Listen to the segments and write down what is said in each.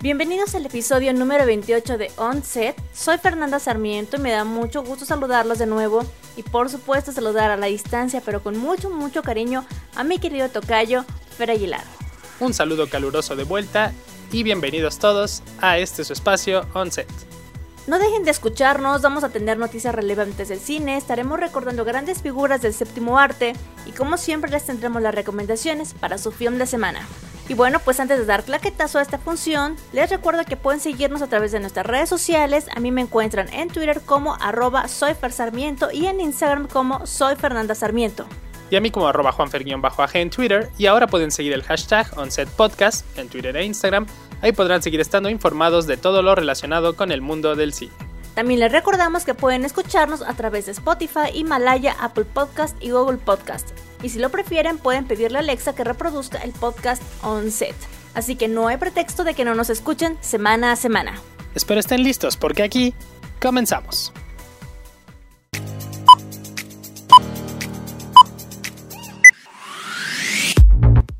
Bienvenidos al episodio número 28 de On Set. Soy Fernanda Sarmiento y me da mucho gusto saludarlos de nuevo y por supuesto saludar a la distancia pero con mucho mucho cariño a mi querido tocayo Fer Aguilar. Un saludo caluroso de vuelta y bienvenidos todos a este su espacio On Set. No dejen de escucharnos, vamos a tener noticias relevantes del cine, estaremos recordando grandes figuras del séptimo arte y como siempre les tendremos las recomendaciones para su film de semana. Y bueno, pues antes de dar claquetazo a esta función, les recuerdo que pueden seguirnos a través de nuestras redes sociales. A mí me encuentran en Twitter como arroba soyfersarmiento y en Instagram como soy Fernanda Sarmiento. Y a mí como arroba juanfer-aj en Twitter. Y ahora pueden seguir el hashtag OnSetPodcast en Twitter e Instagram. Ahí podrán seguir estando informados de todo lo relacionado con el mundo del cine. También les recordamos que pueden escucharnos a través de Spotify, Himalaya, Apple Podcast y Google Podcast. Y si lo prefieren, pueden pedirle a Alexa que reproduzca el podcast on set. Así que no hay pretexto de que no nos escuchen semana a semana. Espero estén listos porque aquí comenzamos.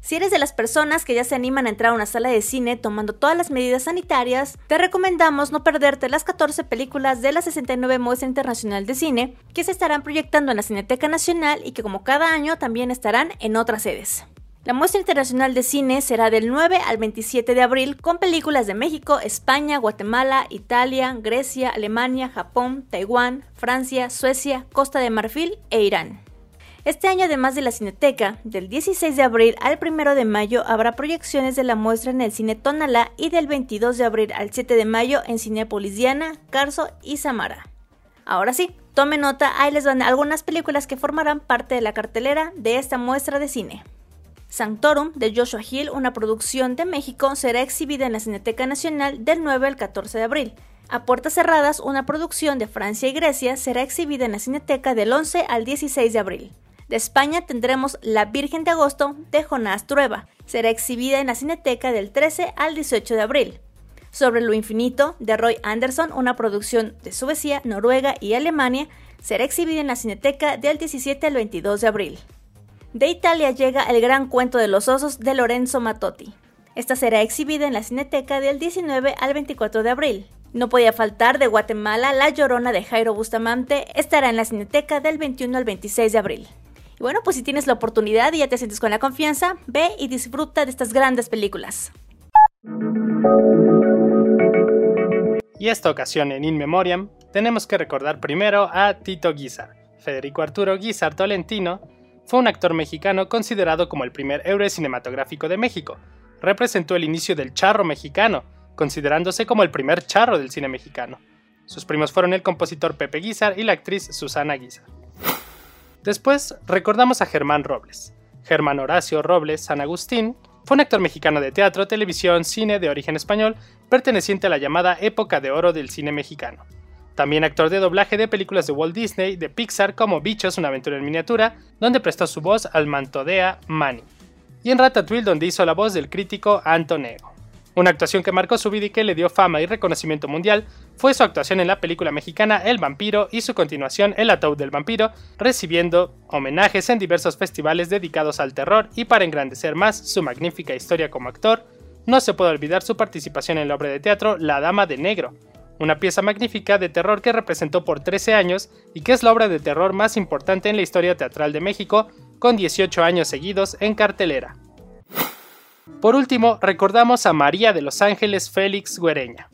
Si eres de las personas que ya se animan a entrar a una sala de cine tomando todas las medidas sanitarias, te recomendamos no perderte las 14 películas de la 69 Muestra Internacional de Cine que se estarán proyectando en la Cineteca Nacional y que como cada año también estarán en otras sedes. La muestra internacional de cine será del 9 al 27 de abril con películas de México, España, Guatemala, Italia, Grecia, Alemania, Japón, Taiwán, Francia, Suecia, Costa de Marfil e Irán. Este año, además de la Cineteca, del 16 de abril al 1 de mayo habrá proyecciones de la muestra en el Cine Tonalá y del 22 de abril al 7 de mayo en Cinepolis Diana, Carso y Samara. Ahora sí, tome nota, ahí les van algunas películas que formarán parte de la cartelera de esta muestra de cine. Sanctorum de Joshua Hill, una producción de México, será exhibida en la Cineteca Nacional del 9 al 14 de abril. A puertas cerradas, una producción de Francia y Grecia será exhibida en la Cineteca del 11 al 16 de abril. De España tendremos La Virgen de Agosto de Jonás Trueba. Será exhibida en la Cineteca del 13 al 18 de abril. Sobre lo infinito de Roy Anderson, una producción de Suecia, Noruega y Alemania, será exhibida en la Cineteca del 17 al 22 de abril. De Italia llega El Gran Cuento de los Osos de Lorenzo Matotti. Esta será exhibida en la Cineteca del 19 al 24 de abril. No podía faltar de Guatemala La Llorona de Jairo Bustamante, estará en la Cineteca del 21 al 26 de abril. Y bueno, pues si tienes la oportunidad y ya te sientes con la confianza, ve y disfruta de estas grandes películas. Y esta ocasión en In Memoriam, tenemos que recordar primero a Tito Guizar. Federico Arturo Guizar Tolentino fue un actor mexicano considerado como el primer héroe cinematográfico de México. Representó el inicio del charro mexicano, considerándose como el primer charro del cine mexicano. Sus primos fueron el compositor Pepe Guizar y la actriz Susana Guizar. Después recordamos a Germán Robles. Germán Horacio Robles San Agustín fue un actor mexicano de teatro, televisión, cine de origen español, perteneciente a la llamada época de oro del cine mexicano. También actor de doblaje de películas de Walt Disney, de Pixar como Bichos, una aventura en miniatura, donde prestó su voz al mantodea Manny. Y en Ratatouille donde hizo la voz del crítico Antonego. Una actuación que marcó su vida y que le dio fama y reconocimiento mundial fue su actuación en la película mexicana El vampiro y su continuación El ataúd del vampiro, recibiendo homenajes en diversos festivales dedicados al terror y para engrandecer más su magnífica historia como actor, no se puede olvidar su participación en la obra de teatro La Dama de Negro, una pieza magnífica de terror que representó por 13 años y que es la obra de terror más importante en la historia teatral de México, con 18 años seguidos en cartelera. Por último, recordamos a María de los Ángeles Félix Güereña.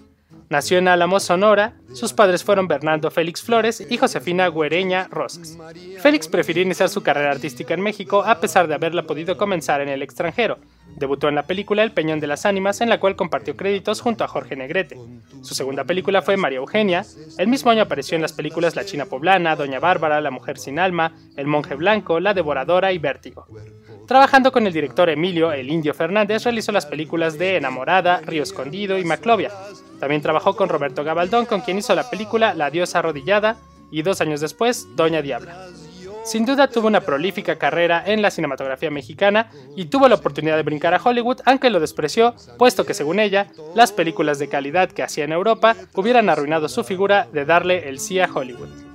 Nació en Álamo, Sonora, sus padres fueron Bernardo Félix Flores y Josefina Güereña Rosas. Félix prefirió iniciar su carrera artística en México a pesar de haberla podido comenzar en el extranjero. Debutó en la película El Peñón de las Ánimas, en la cual compartió créditos junto a Jorge Negrete. Su segunda película fue María Eugenia. El mismo año apareció en las películas La China Poblana, Doña Bárbara, La Mujer sin Alma, El Monje Blanco, La Devoradora y Vértigo. Trabajando con el director Emilio El Indio Fernández, realizó las películas de Enamorada, Río Escondido y Maclovia. También trabajó con Roberto Gabaldón, con quien hizo la película La diosa arrodillada y dos años después Doña Diabla. Sin duda tuvo una prolífica carrera en la cinematografía mexicana y tuvo la oportunidad de brincar a Hollywood, aunque lo despreció, puesto que según ella, las películas de calidad que hacía en Europa hubieran arruinado su figura de darle el sí a Hollywood.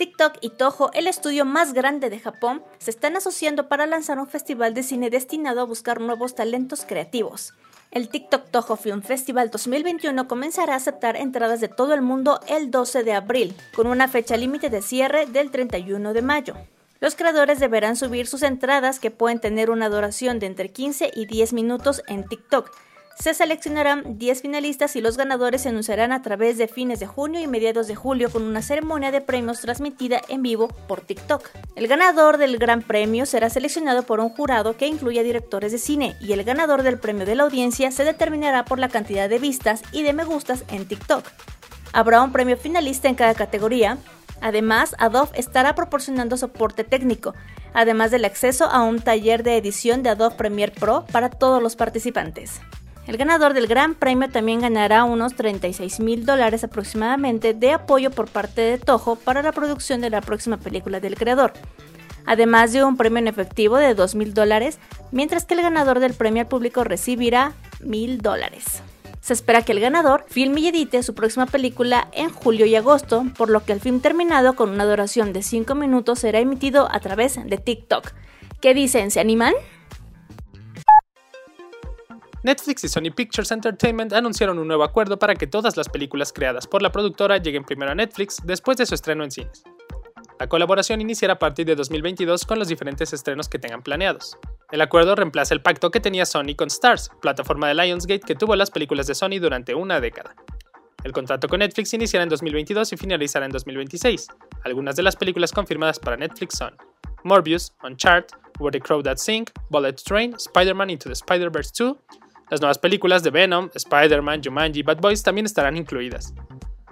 TikTok y Toho, el estudio más grande de Japón, se están asociando para lanzar un festival de cine destinado a buscar nuevos talentos creativos. El TikTok Toho Film Festival 2021 comenzará a aceptar entradas de todo el mundo el 12 de abril, con una fecha límite de cierre del 31 de mayo. Los creadores deberán subir sus entradas que pueden tener una duración de entre 15 y 10 minutos en TikTok, se seleccionarán 10 finalistas y los ganadores se anunciarán a través de fines de junio y mediados de julio con una ceremonia de premios transmitida en vivo por TikTok. El ganador del gran premio será seleccionado por un jurado que incluye directores de cine y el ganador del premio de la audiencia se determinará por la cantidad de vistas y de me gustas en TikTok. Habrá un premio finalista en cada categoría. Además, Adobe estará proporcionando soporte técnico, además del acceso a un taller de edición de Adobe Premiere Pro para todos los participantes. El ganador del Gran Premio también ganará unos 36 mil dólares aproximadamente de apoyo por parte de Toho para la producción de la próxima película del creador, además de un premio en efectivo de 2 mil dólares, mientras que el ganador del premio al público recibirá mil dólares. Se espera que el ganador filme y edite su próxima película en julio y agosto, por lo que el film terminado con una duración de 5 minutos será emitido a través de TikTok. ¿Qué dicen? ¿Se animan? Netflix y Sony Pictures Entertainment anunciaron un nuevo acuerdo para que todas las películas creadas por la productora lleguen primero a Netflix después de su estreno en cines. La colaboración iniciará a partir de 2022 con los diferentes estrenos que tengan planeados. El acuerdo reemplaza el pacto que tenía Sony con Stars, plataforma de Lionsgate que tuvo las películas de Sony durante una década. El contrato con Netflix iniciará en 2022 y finalizará en 2026. Algunas de las películas confirmadas para Netflix son Morbius, Uncharted, Where the Crow That Sing, Bullet Train, Spider-Man Into the Spider-Verse 2, las nuevas películas de Venom, Spider-Man, Jumanji y Bad Boys también estarán incluidas.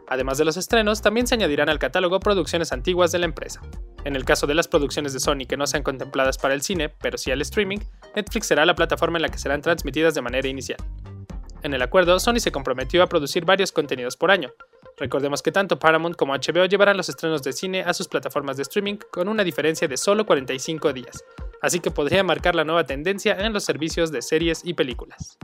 Además de los estrenos, también se añadirán al catálogo producciones antiguas de la empresa. En el caso de las producciones de Sony que no sean contempladas para el cine, pero sí al streaming, Netflix será la plataforma en la que serán transmitidas de manera inicial. En el acuerdo, Sony se comprometió a producir varios contenidos por año. Recordemos que tanto Paramount como HBO llevarán los estrenos de cine a sus plataformas de streaming con una diferencia de solo 45 días, así que podría marcar la nueva tendencia en los servicios de series y películas.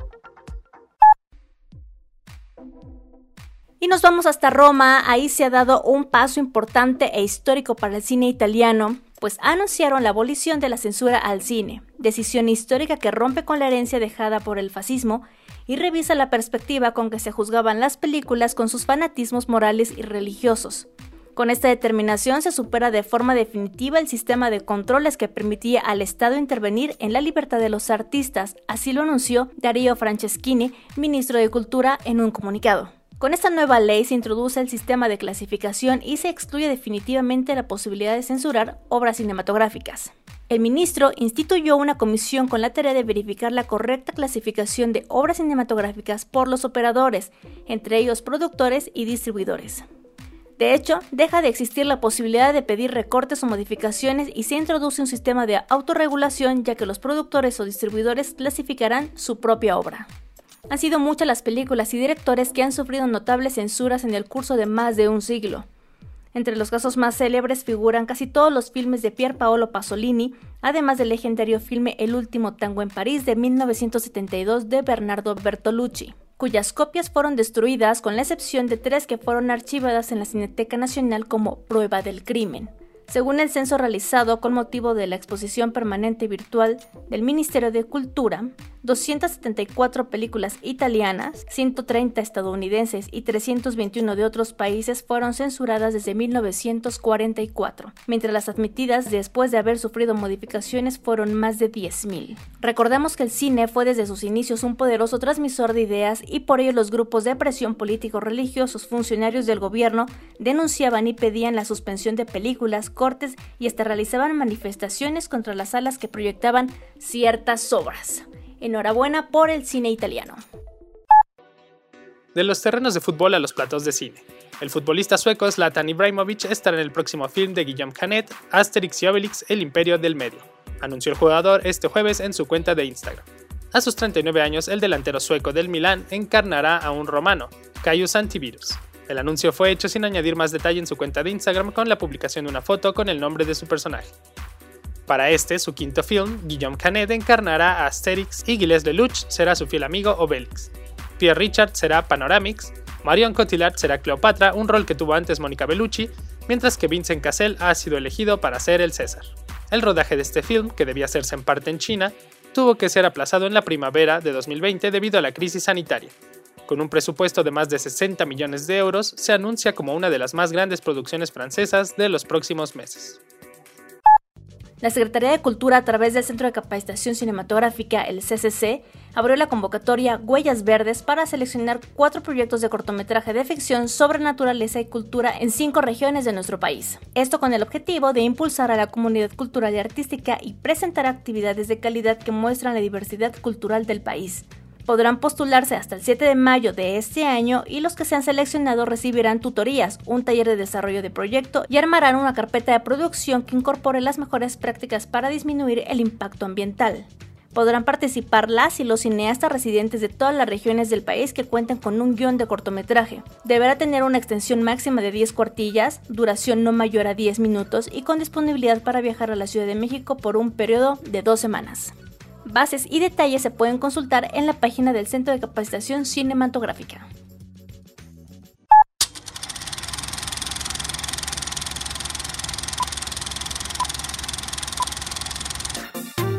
Y nos vamos hasta Roma, ahí se ha dado un paso importante e histórico para el cine italiano, pues anunciaron la abolición de la censura al cine, decisión histórica que rompe con la herencia dejada por el fascismo y revisa la perspectiva con que se juzgaban las películas con sus fanatismos morales y religiosos. Con esta determinación se supera de forma definitiva el sistema de controles que permitía al Estado intervenir en la libertad de los artistas, así lo anunció Darío Franceschini, ministro de Cultura, en un comunicado. Con esta nueva ley se introduce el sistema de clasificación y se excluye definitivamente la posibilidad de censurar obras cinematográficas. El ministro instituyó una comisión con la tarea de verificar la correcta clasificación de obras cinematográficas por los operadores, entre ellos productores y distribuidores. De hecho, deja de existir la posibilidad de pedir recortes o modificaciones y se introduce un sistema de autorregulación ya que los productores o distribuidores clasificarán su propia obra. Han sido muchas las películas y directores que han sufrido notables censuras en el curso de más de un siglo. Entre los casos más célebres figuran casi todos los filmes de Pier Paolo Pasolini, además del legendario filme El último tango en París de 1972 de Bernardo Bertolucci cuyas copias fueron destruidas con la excepción de tres que fueron archivadas en la Cineteca Nacional como prueba del crimen. Según el censo realizado con motivo de la exposición permanente virtual del Ministerio de Cultura, 274 películas italianas, 130 estadounidenses y 321 de otros países fueron censuradas desde 1944, mientras las admitidas después de haber sufrido modificaciones fueron más de 10.000. Recordemos que el cine fue desde sus inicios un poderoso transmisor de ideas y por ello los grupos de presión político-religiosos funcionarios del gobierno denunciaban y pedían la suspensión de películas, y hasta realizaban manifestaciones contra las salas que proyectaban ciertas obras. Enhorabuena por el cine italiano. De los terrenos de fútbol a los platos de cine. El futbolista sueco Zlatan Ibrahimovic estará en el próximo film de Guillaume Canet, Asterix y Obelix, El Imperio del Medio, anunció el jugador este jueves en su cuenta de Instagram. A sus 39 años, el delantero sueco del Milán encarnará a un romano, Caius Antivirus. El anuncio fue hecho sin añadir más detalle en su cuenta de Instagram con la publicación de una foto con el nombre de su personaje. Para este, su quinto film, Guillaume Canet encarnará a Asterix y Gilles Lelouch será su fiel amigo Obelix. Pierre Richard será Panoramix, Marion Cotillard será Cleopatra, un rol que tuvo antes Mónica Bellucci, mientras que Vincent Cassel ha sido elegido para ser el César. El rodaje de este film, que debía hacerse en parte en China, tuvo que ser aplazado en la primavera de 2020 debido a la crisis sanitaria. Con un presupuesto de más de 60 millones de euros, se anuncia como una de las más grandes producciones francesas de los próximos meses. La Secretaría de Cultura, a través del Centro de Capacitación Cinematográfica, el CCC, abrió la convocatoria Huellas Verdes para seleccionar cuatro proyectos de cortometraje de ficción sobre naturaleza y cultura en cinco regiones de nuestro país. Esto con el objetivo de impulsar a la comunidad cultural y artística y presentar actividades de calidad que muestran la diversidad cultural del país podrán postularse hasta el 7 de mayo de este año y los que sean seleccionados recibirán tutorías, un taller de desarrollo de proyecto y armarán una carpeta de producción que incorpore las mejores prácticas para disminuir el impacto ambiental. Podrán participar las y los cineastas residentes de todas las regiones del país que cuenten con un guion de cortometraje. Deberá tener una extensión máxima de 10 cuartillas, duración no mayor a 10 minutos y con disponibilidad para viajar a la Ciudad de México por un periodo de dos semanas. Bases y detalles se pueden consultar en la página del Centro de Capacitación Cinematográfica.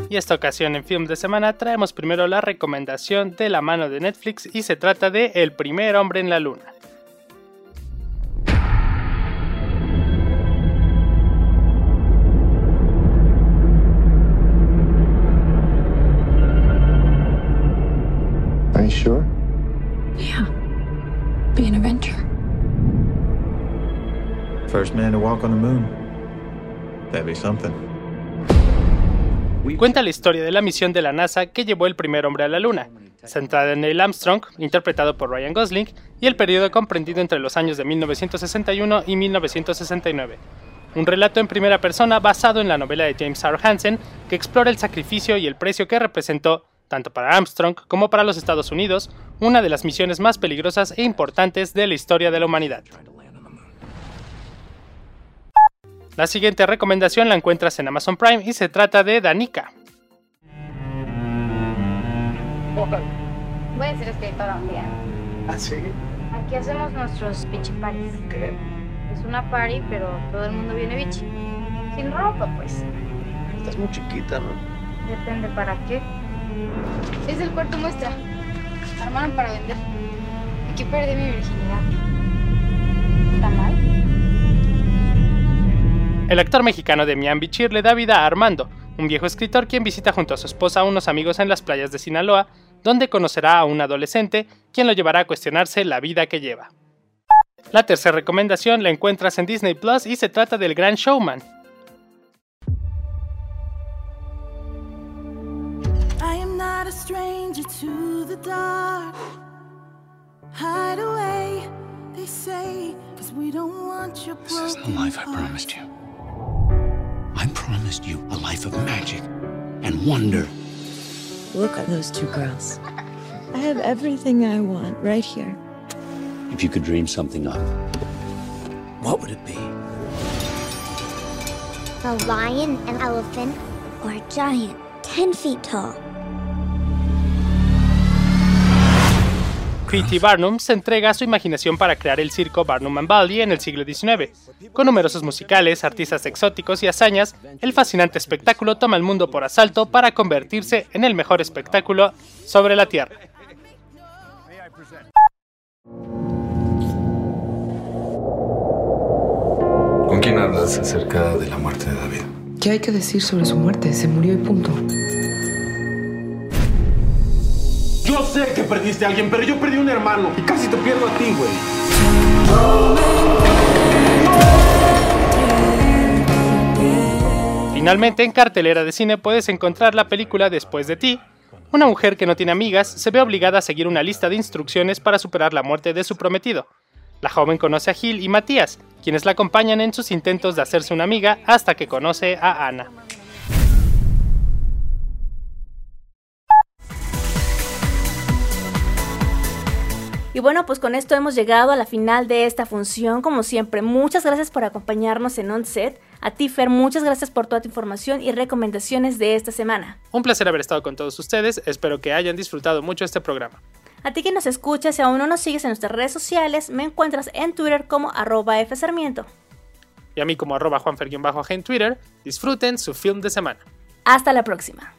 Y esta ocasión en Film de Semana traemos primero la recomendación de la mano de Netflix y se trata de El primer hombre en la luna. Cuenta la historia de la misión de la NASA que llevó el primer hombre a la Luna, centrada en Neil Armstrong, interpretado por Ryan Gosling, y el periodo comprendido entre los años de 1961 y 1969. Un relato en primera persona basado en la novela de James R. Hansen que explora el sacrificio y el precio que representó tanto para Armstrong como para los Estados Unidos, una de las misiones más peligrosas e importantes de la historia de la humanidad. La siguiente recomendación la encuentras en Amazon Prime y se trata de Danica. Voy a ser escritora un día. ¿Ah, sí? Aquí hacemos nuestros bichi parties. ¿Qué? Es una party, pero todo el mundo viene bichi. Sin ropa, pues. Estás muy chiquita, ¿no? Depende para qué. Es el cuarto muestra. Armaron para vender. Aquí perdí mi virginidad. El actor mexicano Demian Bichir le da vida a Armando, un viejo escritor quien visita junto a su esposa a unos amigos en las playas de Sinaloa, donde conocerá a un adolescente quien lo llevará a cuestionarse la vida que lleva. La tercera recomendación la encuentras en Disney Plus y se trata del Gran Showman, not a stranger to the dark. Hide away, they say, cause we don't want your This is the life I promised you. I promised you a life of magic and wonder. Look at those two girls. I have everything I want right here. If you could dream something up, what would it be? A lion, an elephant, or a giant, 10 feet tall. P.T. Barnum se entrega a su imaginación para crear el circo Barnum and Bailey en el siglo XIX. Con numerosos musicales, artistas exóticos y hazañas, el fascinante espectáculo toma el mundo por asalto para convertirse en el mejor espectáculo sobre la Tierra. ¿Con quién hablas acerca de la muerte de David? ¿Qué hay que decir sobre su muerte? Se murió y punto. Yo sé que perdiste a alguien, pero yo perdí un hermano y casi te pierdo a ti, güey. Finalmente, en cartelera de cine puedes encontrar la película Después de ti. Una mujer que no tiene amigas se ve obligada a seguir una lista de instrucciones para superar la muerte de su prometido. La joven conoce a Gil y Matías, quienes la acompañan en sus intentos de hacerse una amiga hasta que conoce a Ana. Y bueno, pues con esto hemos llegado a la final de esta función. Como siempre, muchas gracias por acompañarnos en Onset. A ti, Fer, muchas gracias por toda tu información y recomendaciones de esta semana. Un placer haber estado con todos ustedes. Espero que hayan disfrutado mucho este programa. A ti que nos escuchas y aún no nos sigues en nuestras redes sociales, me encuentras en Twitter como arroba F y a mí como arroba juanfer en Twitter, disfruten su film de semana. Hasta la próxima.